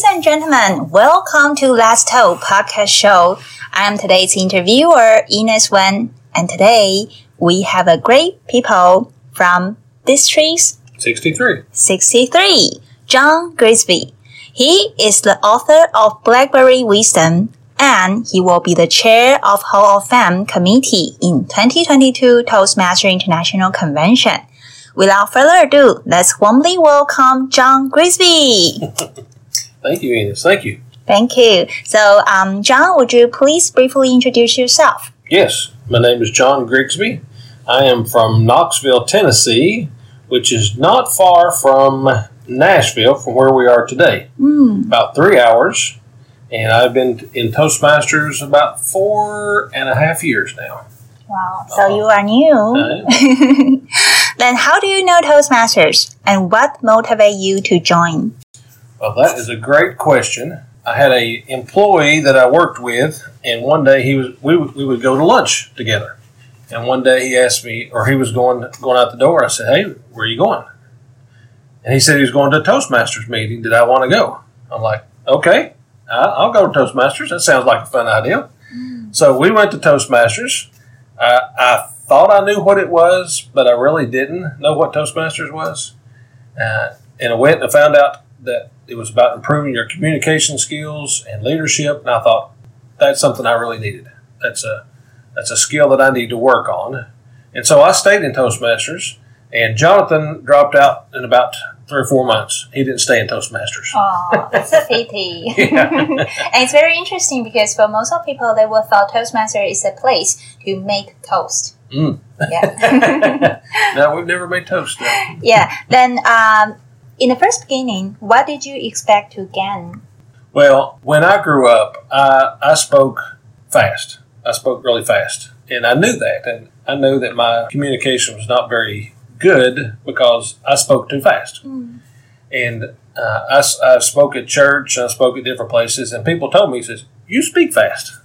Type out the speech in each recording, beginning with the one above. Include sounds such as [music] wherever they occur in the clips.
Ladies and gentlemen, welcome to Let's Talk podcast show. I am today's interviewer, Ines Wen, and today we have a great people from District 63. 63, John Grigsby. He is the author of Blackberry Wisdom, and he will be the chair of Hall of Fame committee in 2022 Toastmaster International Convention. Without further ado, let's warmly welcome John Grigsby. [laughs] Thank you, Ines. Thank you. Thank you. So, um, John, would you please briefly introduce yourself? Yes, my name is John Grigsby. I am from Knoxville, Tennessee, which is not far from Nashville, from where we are today. Mm. About three hours. And I've been in Toastmasters about four and a half years now. Wow. So you are new. [laughs] Then how do you know Toastmasters and what motivated you to join? Well, that is a great question. I had a employee that I worked with, and one day he was we, would- we would go to lunch together. And one day he asked me, or he was going going out the door. I said, "Hey, where are you going?" And he said he was going to a Toastmasters meeting. Did I want to go? I'm like, "Okay, I- I'll go to Toastmasters. That sounds like a fun idea." So we went to Toastmasters. I, I thought I knew what it was, but I really didn't know what Toastmasters was. Uh, and I went and I found out that it was about improving your communication skills and leadership. And I thought that's something I really needed. That's a that's a skill that I need to work on. And so I stayed in Toastmasters. And Jonathan dropped out in about three or four months. He didn't stay in Toastmasters. Oh, that's a [laughs] pity. And it's very interesting because for most of people, they will thought Toastmaster is a place to make toast. Mm. Yeah. [laughs] no, we've never made toast. yeah. Then, um, in the first beginning, what did you expect to gain? Well, when I grew up, I, I spoke fast. I spoke really fast. And I knew that. And I knew that my communication was not very good because I spoke too fast. And uh, I, I spoke at church, I spoke at different places, and people told me, says, you speak fast.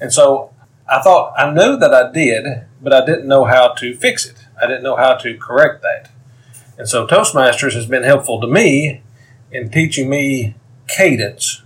And so I thought, I knew that I did, but I didn't know how to fix it. I didn't know how to correct that. And so Toastmasters has been helpful to me in teaching me cadence.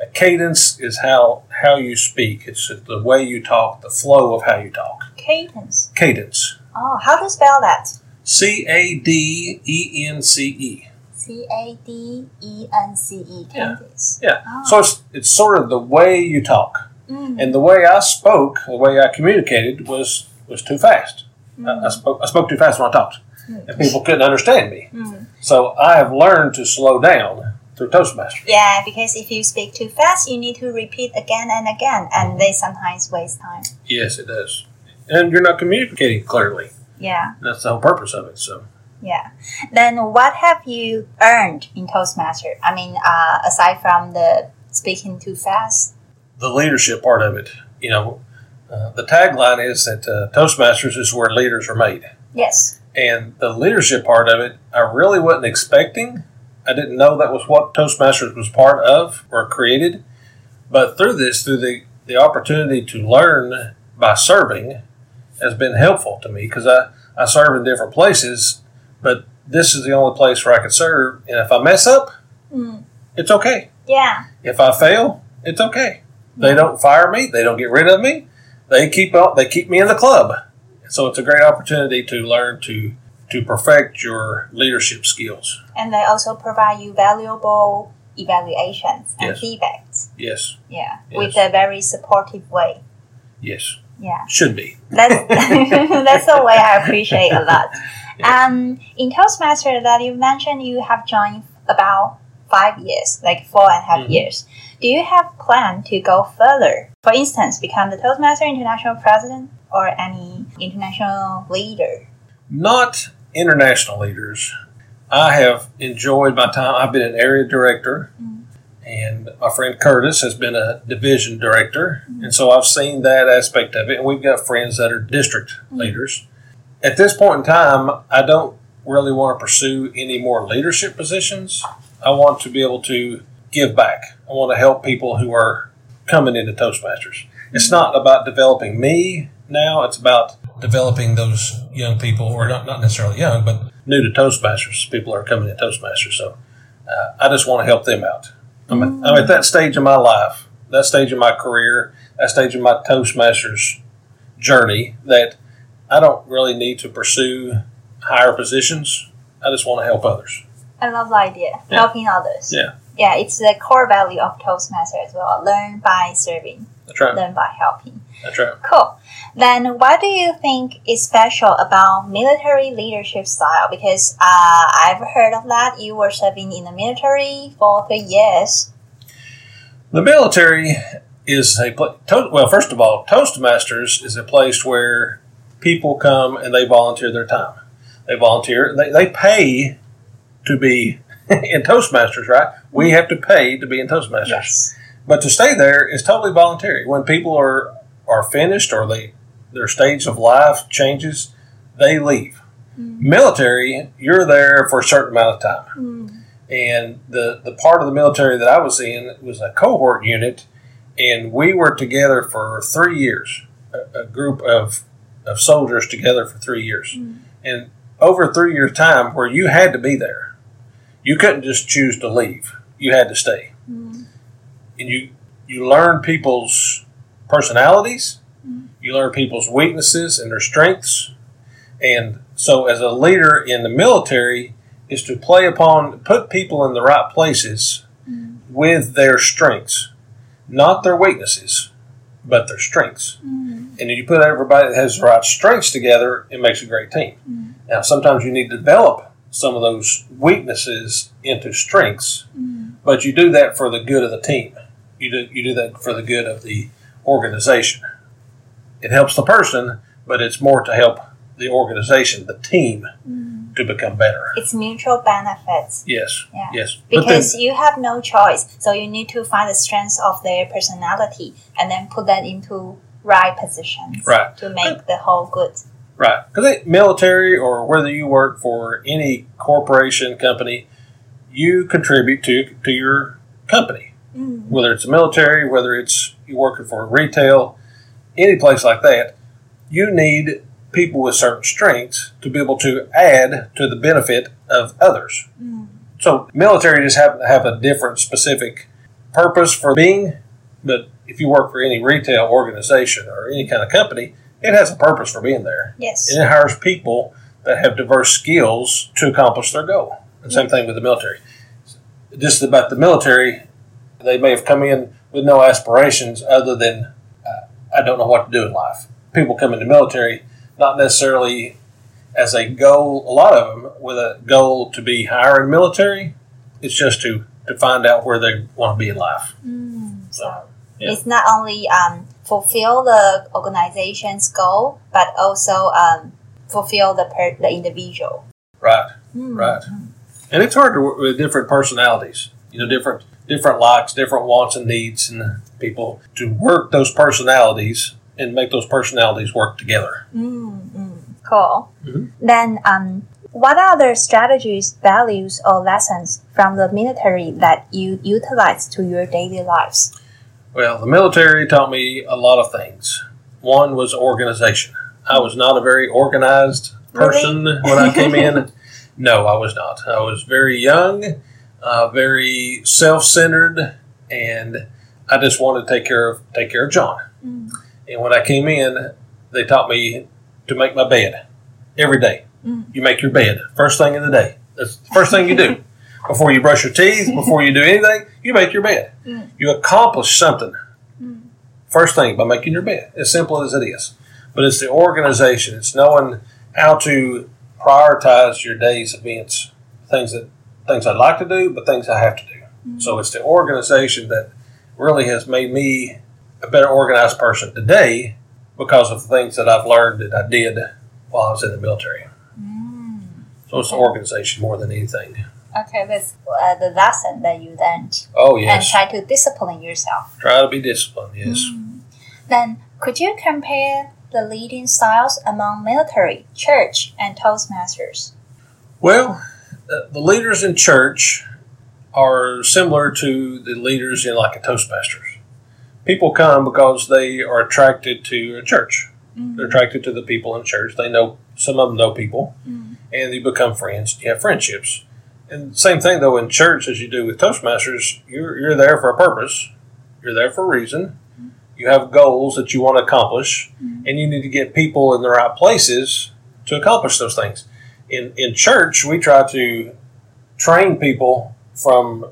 A cadence is how how you speak. It's the way you talk, the flow of how you talk. Cadence. Cadence. Oh, how to spell that? C A D E N C E. C A D E N C E. Cadence. Yeah. Oh. So it's it's sort of the way you talk, Mm. and the way I spoke, the way I communicated was was too fast. I, I mm. spoke I spoke too fast when I talked, and people couldn't understand me. Mm. So I have learned to slow down through Toastmasters. Yeah, because if you speak too fast, you need to repeat again and again, and they sometimes waste time. Yes, it does. And you're not communicating clearly. Yeah, That's the whole purpose of it. So. yeah. Then what have you earned in Toastmaster? I mean, uh, aside from the speaking too fast. the leadership part of it. You know, uh, the tagline is that uh, Toastmasters is where leaders are made. Yes. And the leadership part of it, I really wasn't expecting. I didn't know that was what Toastmasters was part of or created. But through this, through the, the opportunity to learn by serving, has been helpful to me because I, I serve in different places, but this is the only place where I can serve. And if I mess up, Mm. it's okay. Yeah. If I fail, it's okay. They don't fire me. They don't get rid of me. They keep up. They keep me in the club. So it's a great opportunity to learn to to perfect your leadership skills. And they also provide you valuable evaluations and Yes. feedbacks. Yes, Yeah. Yes. With a very supportive way. yes, Yeah. should be. That's [laughs] [laughs] that's the way I appreciate a lot. [laughs] Um, in Toastmaster that you mentioned, you have joined about five years, like four and a half Mhm. years. Do you have plan to go further? For instance, become the Toastmaster International President or any international leader? Not international leaders. I have enjoyed my time. I've been an area director, Mm. and my friend Curtis has been a division director, and so I've seen that aspect of it. And we've got friends that are district leaders. At this point in time, I don't really want to pursue any more leadership positions. I want to be able to give back. I want to help people who are coming into Toastmasters. It's not about developing me now, it's about developing those young people, or not, not necessarily young, but new to Toastmasters, people are coming to Toastmasters. So uh, I just want to help them out. I'm, at, I'm at that stage of my life, that stage of my career, that stage of my Toastmasters journey that I don't really need to pursue higher positions. I just want to help others. I love the idea. Yeah. Helping others. Yeah. Yeah, it's the core value of Toastmaster as well. Learn by serving, That's right. learn by helping. That's right. Cool. Then, what do you think is special about military leadership style? Because uh, I've heard of that. You were serving in the military for three years. The military is a pla to- well. First of all, Toastmasters is a place where people come and they volunteer their time. They volunteer. They, they pay to be [laughs] in Toastmasters, right? We mm-hmm. have to pay to be in Toastmasters. Yes. But to stay there is totally voluntary. When people are are finished or they their stage of life changes, they leave. Mm-hmm. Military, you're there for a certain amount of time. Mm-hmm. And the the part of the military that I was in was a cohort unit, and we were together for three years. A, a group of of soldiers together for three years, and over three years' time where you had to be there. You couldn't just choose to leave. You had to stay. Mm-hmm. And you you learn people's personalities, mm-hmm. you learn people's weaknesses and their strengths, and so as a leader in the military is to play upon put people in the right places mm-hmm. with their strengths, not their weaknesses, but their strengths. And you put everybody that has the right strengths together, it makes a great team. Now, sometimes you need to develop some of those weaknesses into strengths, but you do that for the good of the team. You do you do that for the good of the organization. It helps the person, but it's more to help the organization, the team, to become better. It's mutual benefits. Yes, Yeah. yes. But then- Because you have no choice. So you need to find the strengths of their personality and then put that into right positions Right. to make the whole good. Right. Because military or whether you work for any corporation, company, you contribute to, to your company. Mm-hmm. Whether it's a military, whether it's you're working for retail, any place like that, you need people with certain strengths to be able to add to the benefit of others. Mm-hmm. So military just happen to have a different specific purpose for being, but if you work for any retail organization or any kind of company, it has a purpose for being there Yes. and it hires people that have diverse skills to accomplish their goal. And same thing with the military. Just about the military, they may have come in with no aspirations other than uh, I don't know what to do in life. People come into military not necessarily as a goal. A lot of them with a goal to be higher in military. It's just to to find out where they want to be in life. So Yeah. it's not only um, fulfill the organization's goal, but also um, fulfill the per- the individual. Right. Right. And it's hard to work with different personalities, you know, different different likes, different wants and needs, and people to work those personalities and make those personalities work together. Hmm. Cool. Mhm. Then, um, what other strategies, values, or lessons from the military that you utilize to your daily lives? Well, the military taught me a lot of things. One was organization. I was not a very organized person when I came in. [laughs] No, I was not. I was very young, uh, very self-centered, and I just wanted to take care of take care of John. And when I came in, they taught me to make my bed every day. You make your bed first thing in the day. That's the first thing you do [laughs] before you brush your teeth, [laughs] before you do anything. You make your bed. Mm. You accomplish something mm. first thing by making your bed. As simple as it is, but it's the organization. It's knowing how to prioritize your day's events, things that things I'd like to do, but things I have to do. Mm. So it's the organization that really has made me a better organized person today because of the things that I've learned that I did while I was in the military. So it's the organization more than anything. Okay, that's uh, the lesson that you learned, Oh yes. and try to discipline yourself. try to be disciplined. Yes. Then, could you compare the leading styles among military, church, and Toastmasters? Well, uh, the leaders in church are similar to the leaders in like a Toastmasters. People come because they are attracted to a church. They're attracted to the people in church. They know some of them know people, and you become friends. You have friendships. And same thing though in church as you do with Toastmasters, you're you're there for a purpose. You're there for a reason. You have goals that you want to accomplish, mm-hmm. and you need to get people in the right places to accomplish those things. In in church, we try to train people from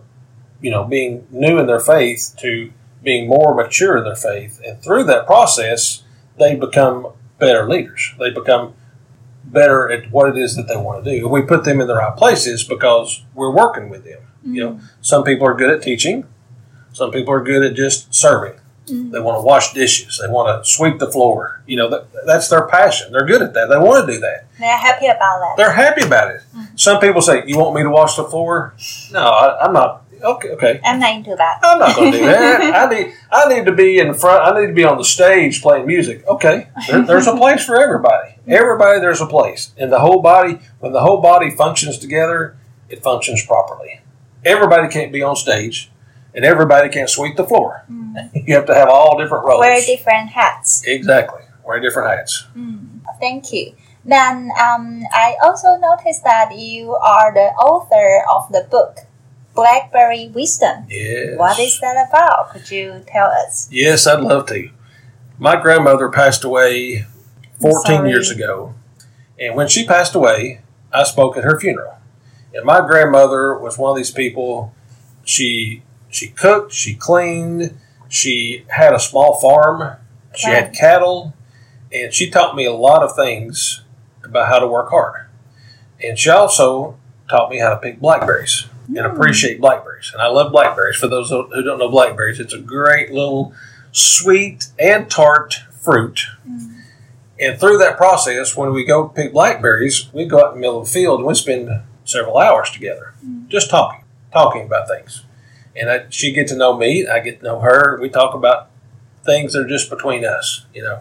you know being new in their faith to being more mature in their faith, and through that process, they become better leaders. They become better at what it is that they want to do. And we put them in the right places because we're working with them. You know, mm-hmm. some people are good at teaching. Some people are good at just serving. Mm-hmm. They want to wash dishes. They want to sweep the floor. You know, that, that's their passion. They're good at that. They want to do that. They're happy about that. They're happy about it. Mm-hmm. Some people say, "You want me to wash the floor?" No, I, I'm not. Okay, okay. I'm not into that. I'm not going to do that. [laughs] I need I need to be in front. I need to be on the stage playing music. Okay, there, there's a place for everybody. Everybody, there's a place. And the whole body, when the whole body functions together, it functions properly. Everybody can't be on stage, and everybody can't sweep the floor. [laughs] You have to have all different roles. Wear different hats. exactly. Wear different hats. Thank you. Then um, I also noticed that you are the author of the book Blackberry Wisdom. Yes. What is that about? Could you tell us? Yes, I'd love to. My grandmother passed away 14 sorry. years ago. And when she passed away, I spoke at her funeral. And my grandmother was one of these people. She she cooked, she cleaned, she had a small farm, she had cattle, and she taught me a lot of things about how to work hard. And she also taught me how to pick blackberries and hmm. appreciate blackberries. And I love blackberries. For those who don't know blackberries, it's a great little sweet and tart fruit. Hmm. And through that process, when we go pick blackberries, we go out in the middle of the field and we spend several hours together mm. just talking, talking about things. And I, she get to know me, I get to know her. We talk about things that are just between us, you know.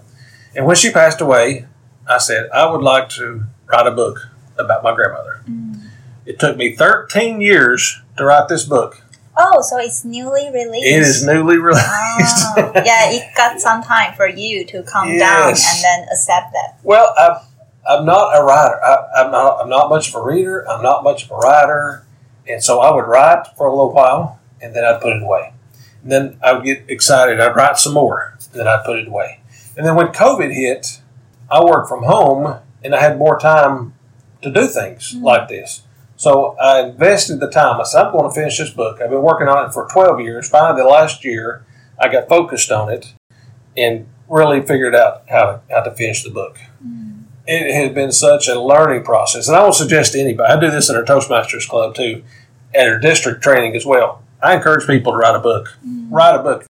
And when she passed away, I said, I would like to write a book about my grandmother. Mm. It took me 13 years to write this book. Oh, so it's newly released. It is newly oh, released. Oh, yeah, it [laughs] got some time for you to calm down and then accept that. Well, I'm, I'm not a writer. I, I'm not. I'm not much of a reader. I'm not much of a writer, and so I would write for a little while, and then I'd put it away. And then I would get excited. I'd write some more, and then I'd put it away. And then when COVID hit, I worked from home, and I had more time to do things mm-hmm. like this. So I invested the time. I said, I'm going to finish this book. I've been working on it for 12 years. Finally, the last year, I got focused on it and really figured out how to, how to finish the book. Mm. It has been such a learning process. And I will suggest to anybody, I do this in our Toastmasters Club too, at our district training as well. I encourage people to write a book. Mm. Write a book.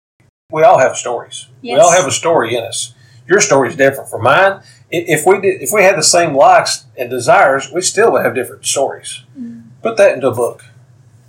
We all have stories. We all have a story in us. Your story is different from mine. If we did, if we had the same likes and desires, we still would have different stories. Put that into a book.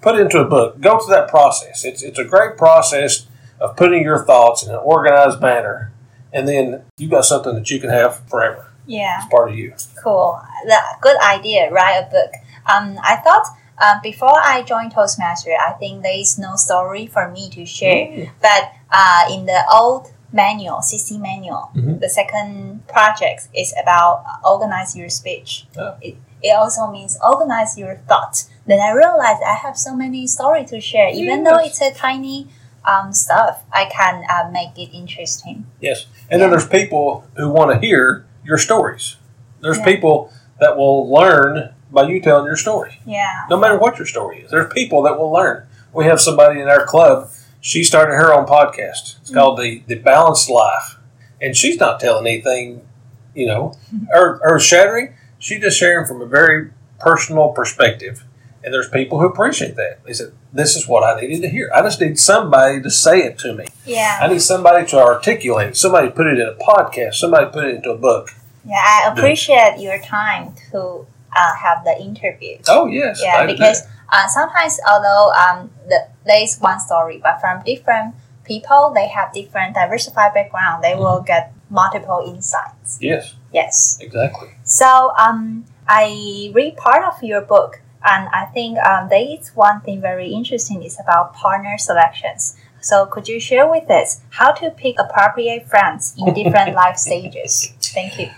Put it into a book. Go through that process. It's it's a great process of putting your thoughts in an organized manner, and then you got something that you can have forever. Yeah. It's part of you. Cool. The, good idea. Write a book. Um, I thought uh, before I joined Toastmaster, I think there is no story for me to share. Mm. But uh, in the old manual, CC manual, Mhm. the second project is about uh, organize your speech. Oh. It, it also means organize your thoughts. Then I realized I have so many stories to share, even though it's a tiny um, stuff. I can uh, make it interesting. Yes. And then there's people who want to hear your stories. There's Yeah. people that will learn by you telling your story, Yeah. no matter what your story is. There's people that will learn. We have somebody in our club. She started her own podcast. It's mm-hmm. called the the Balanced Life, and she's not telling anything, you know, mm-hmm. or or shattering. She's just sharing from a very personal perspective. And there's people who appreciate that. They said, "This is what I needed to hear. I just need somebody to say it to me." Yeah. I need somebody to articulate it. Somebody put it in a podcast. Somebody put it into a book. Yeah, I appreciate your time to uh, have the interviews. Oh yes, yeah, do because uh, sometimes although um, the, there is one story, but from different people, they have different diversified background. They will Mm-hmm. get multiple insights. yes, Yes. exactly. So um, I read part of your book, and I think um, there is one thing very interesting is about partner selections. So could you share with us how to pick appropriate friends in different [laughs] life stages? Thank you.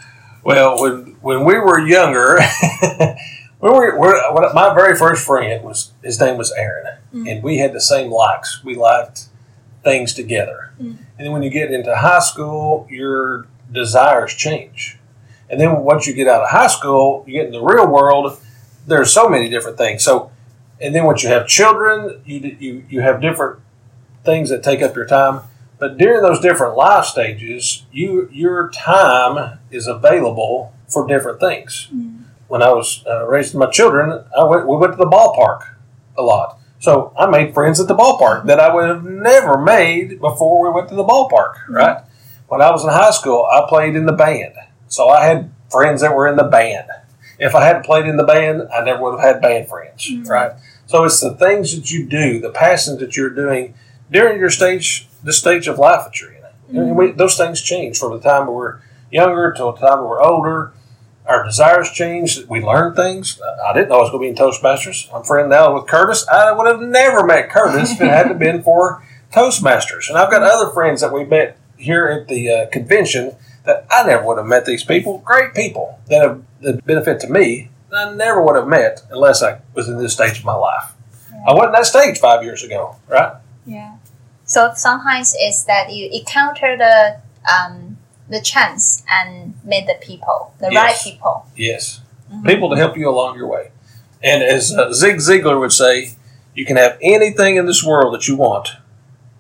Well, when when we were younger, [laughs] we were, when my very first friend was his name was Aaron, Mm. and we had the same likes. We liked things together. Mm. And then when you get into high school, your desires change. And then once you get out of high school, you get in the real world. There's so many different things. So, and then once you have children, you you you have different things that take up your time. But during those different life stages, you your time is available for different things. Mm-hmm. When I was uh, raising my children, I went we went to the ballpark a lot. So I made friends at the ballpark that I would have never made before we went to the ballpark. Mm-hmm. Right? When I was in high school, I played in the band, so I had friends that were in the band. If I hadn't played in the band, I never would have had band friends. Mm-hmm. Right? So it's the things that you do, the passions that you're doing during your stage, the stage of life that you're in. And we, those things change from the time we're younger till the time we're older. Our desires change. We learn things. I didn't know I was going to be in Toastmasters. I'm friend now with Curtis. I would have never met Curtis if it hadn't [laughs] been for Toastmasters. And I've got other friends that we met here at the uh, convention that I never would have met these people. Great people that have that benefit to me. that I never would have met unless I was in this stage of my life. I wasn't that stage five years ago, right? Yeah. So sometimes it's that you encounter the um, the chance and meet the people, the Yes. right people. Yes. People to help you along your way. And as uh, Zig Ziglar would say, you can have anything in this world that you want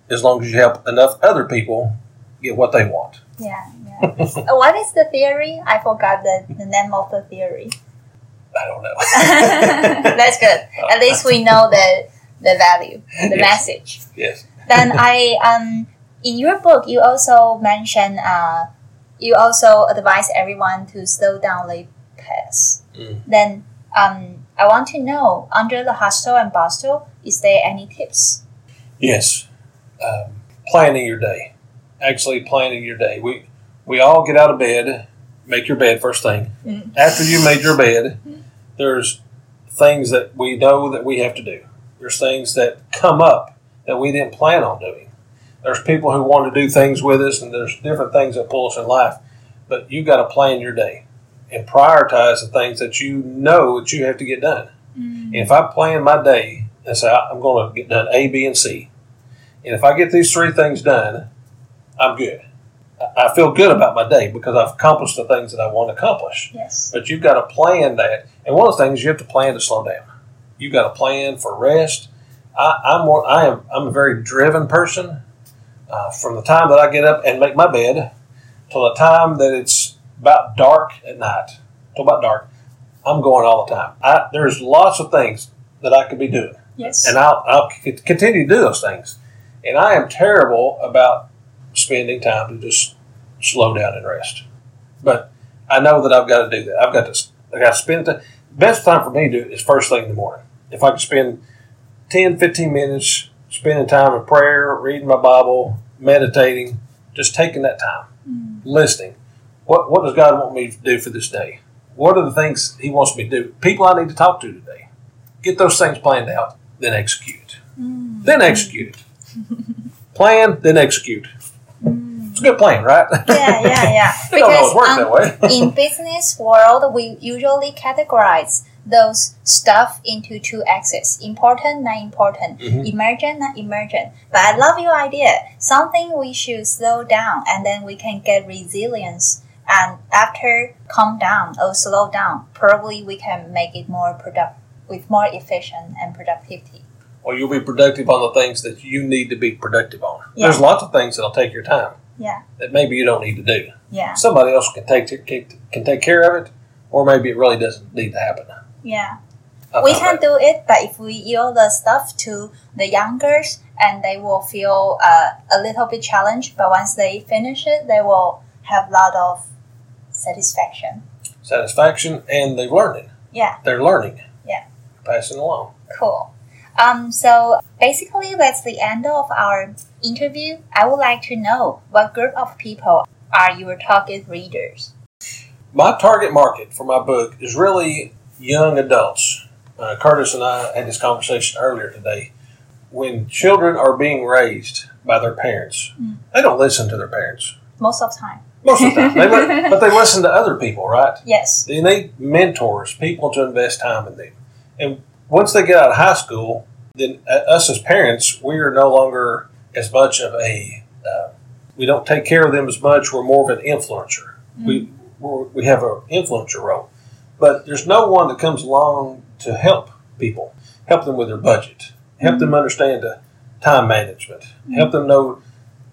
as long as you help enough other people get what they want. Yeah, yeah. [laughs] What is the theory? I forgot the, the name of the theory. I don't know. [laughs] That's good. [laughs] At least we know the the value, the Yes. message. yes. Then I um in your book you also mention uh you also advise everyone to slow down late pace. Mm. Then um I want to know under the hustle and bustle, is there any tips? Yes. Um, planning your day. Actually, planning your day. We we all get out of bed, make your bed first thing. Mm. After you made your bed, there's things that we know that we have to do. There's things that come up that we didn't plan on doing. There's people who want to do things with us, and there's different things that pull us in life. But you've got to plan your day and prioritize the things that you know that you have to get done. And if I plan my day and say I'm going to get done A, B, and C, and if I get these three things done, I'm good. I- I feel good about my day because I've accomplished the things that I want to accomplish. Yes. But you've got to plan that, and one of the things you have to plan to slow down. You've got to plan for rest. I, I'm one, I am I'm a very driven person. Uh, from the time that I get up and make my bed till the time that it's about dark at night, till about dark, I'm going all the time. I, there's lots of things that I could be doing Yes. and I'll, I'll c- continue to do those things. And I am terrible about spending time to just slow down and rest. But I know that I've got to do that. I've got to I got to spend the best time for me to do it is first thing in the morning. If I can spend 10, 15 minutes spending time in prayer, reading my Bible, meditating, just taking that time, mm. listening. What what does God want me to do for this day? What are the things He wants me to do? People I need to talk to today. Get those things planned out, then execute. Mm. Then execute. Plan, then execute. Mm. It's a good plan, right? yeah, yeah, yeah. [laughs] I don't know Because um, that way. in business world, we usually categorize those stuff into two axes: important, not important; Mhm. emergent, not emergent. But I love your idea. Something we should slow down, and then we can get resilience. And after calm down or slow down, probably we can make it more product with more efficient and productivity. Or you'll be productive on the things that you need to be productive on. Yeah. There's lots of things that'll take your time Yeah, that maybe you don't need to do. yeah, Somebody else can take can take care of it, or maybe it really doesn't need to happen. Yeah. I we can that. do it, but if we yield the stuff to the youngers, and they will feel uh, a little bit challenged. But once they finish it, they will have a lot of satisfaction. satisfaction and they're learning. Yeah, They're learning. Yeah. Passing along. cool. Um, so basically, that's the end of our interview. I would like to know what group of people are your target readers. My target market for my book is really young adults. Uh, Curtis and I had this conversation earlier today. When children are being raised by their parents, Mm. they don't listen to their parents. Most of the time. Most of the time, they li- but they listen to other people, right? Yes. They need mentors, people to invest time in them. And once they get out of high school, then uh, us as parents, we are no longer as much of a. Uh, we don't take care of them as much. We're more of an influencer. We we're, we have an influencer role, but there's no one that comes along to help people, help them with their budget, help them mm-hmm. understand the time management, mm-hmm. help them know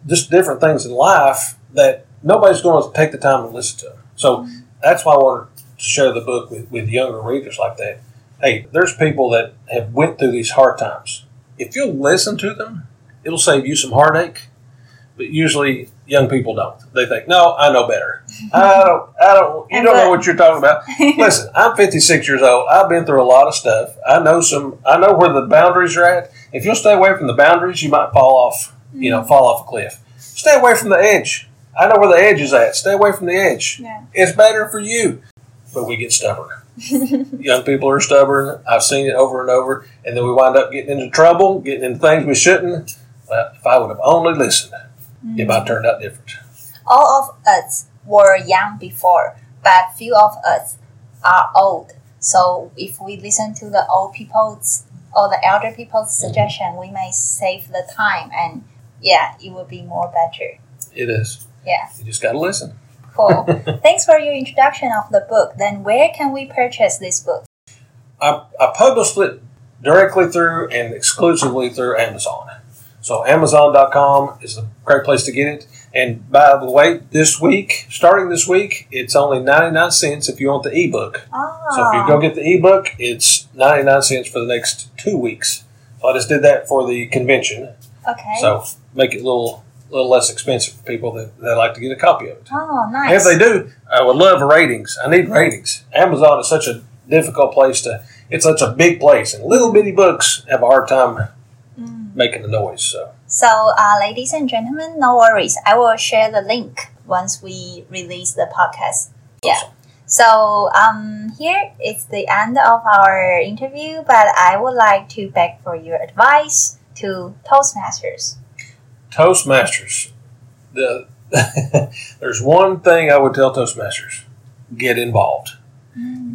just different things in life that nobody's going to take the time to listen to. So mm-hmm. that's why I wanted to share the book with, with younger readers like that. Hey, there's people that have went through these hard times. If you'll listen to them, it'll save you some heartache. But usually, young people don't. They think, "No, I know better. [laughs] I don't. I don't. You don't know what you're talking about." [laughs] Listen, I'm 56 years old. I've been through a lot of stuff. I know some. I know where the boundaries are at. If you'll stay away from the boundaries, you might fall off. You know, mm. fall off a cliff. Stay away from the edge. I know where the edge is at. Stay away from the edge. Yeah. It's better for you. But we get stubborn. [laughs] Young people are stubborn. I've seen it over and over, and then we wind up getting into trouble, getting into things we shouldn't. Well, if I would have only listened, Mm. it might turned out different. All of us were young before, but few of us are old. So if we listen to the old people's or the elder people's mm-hmm. suggestion, we may save the time and yeah, it will be more better. It is. Yeah. You just got to listen. Cool. [laughs] Thanks for your introduction of the book. Then where can we purchase this book? I, I published it directly through and exclusively through Amazon. So Amazon.com is a great place to get it. And by the way, this week, starting this week, it's only 99 cents if you want the ebook. Oh. So if you ah. go get the ebook, it's 99 cents for the next two weeks. So I just did that for the convention. okay. So make it a little little less expensive for people that, that like to get a copy of it. oh, And nice. if they do, I would love ratings. I need ratings. Amazon is such a difficult place to. It's such a big place, and little bitty books have a hard time. Making the noise. So So, uh, ladies and gentlemen, no worries. I will share the link once we release the podcast. Yeah. So, um, here is the end of our interview, but I would like to beg for your advice to Toastmasters. Toastmasters, the [laughs] there's one thing I would tell Toastmasters: get involved.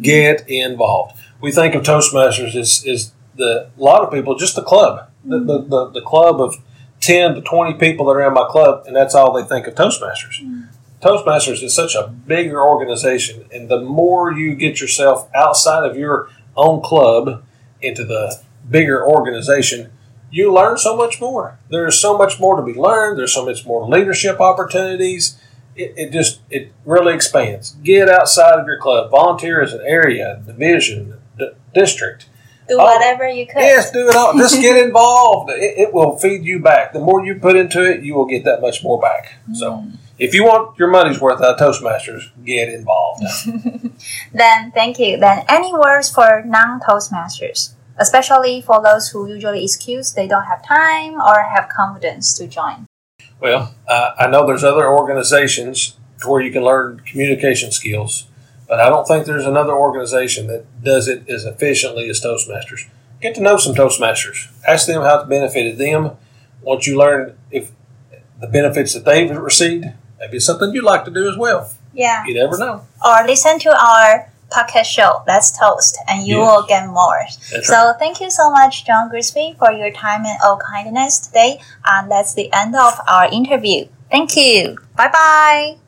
Get involved. We think of Toastmasters as is the a lot of people just the club, the, the, the, the club of ten to twenty people that are in my club, and that's all they think of Toastmasters. Mm. Toastmasters is such a bigger organization, and the more you get yourself outside of your own club into the bigger organization, you learn so much more. There's so much more to be learned. There's so much more leadership opportunities. It, it just it really expands. Get outside of your club. Volunteer as an area, division, d- district. Do Oh, whatever you could. Yes, do it all. Just get [laughs] involved. It, it will feed you back. The more you put into it, you will get that much more back. So, if you want your money's worth out of Toastmasters, get involved. [laughs] Then, thank you. Then, any words for non Toastmasters, especially for those who usually excuse they don't have time or have confidence to join? Well, uh, I know there's other organizations where you can learn communication skills, but I don't think there's another organization that does it as efficiently as Toastmasters. Get to know some Toastmasters. Ask them how it benefited them. Once you learn if the benefits that they've received, maybe it's something you'd like to do as well. Yeah. You never know. Or listen to our podcast show, Let's Toast, and you Yes. will get more. That's So thank you so much, John Grigsby, for your time and all kindness today. And that's the end of our interview. Thank you. Bye bye.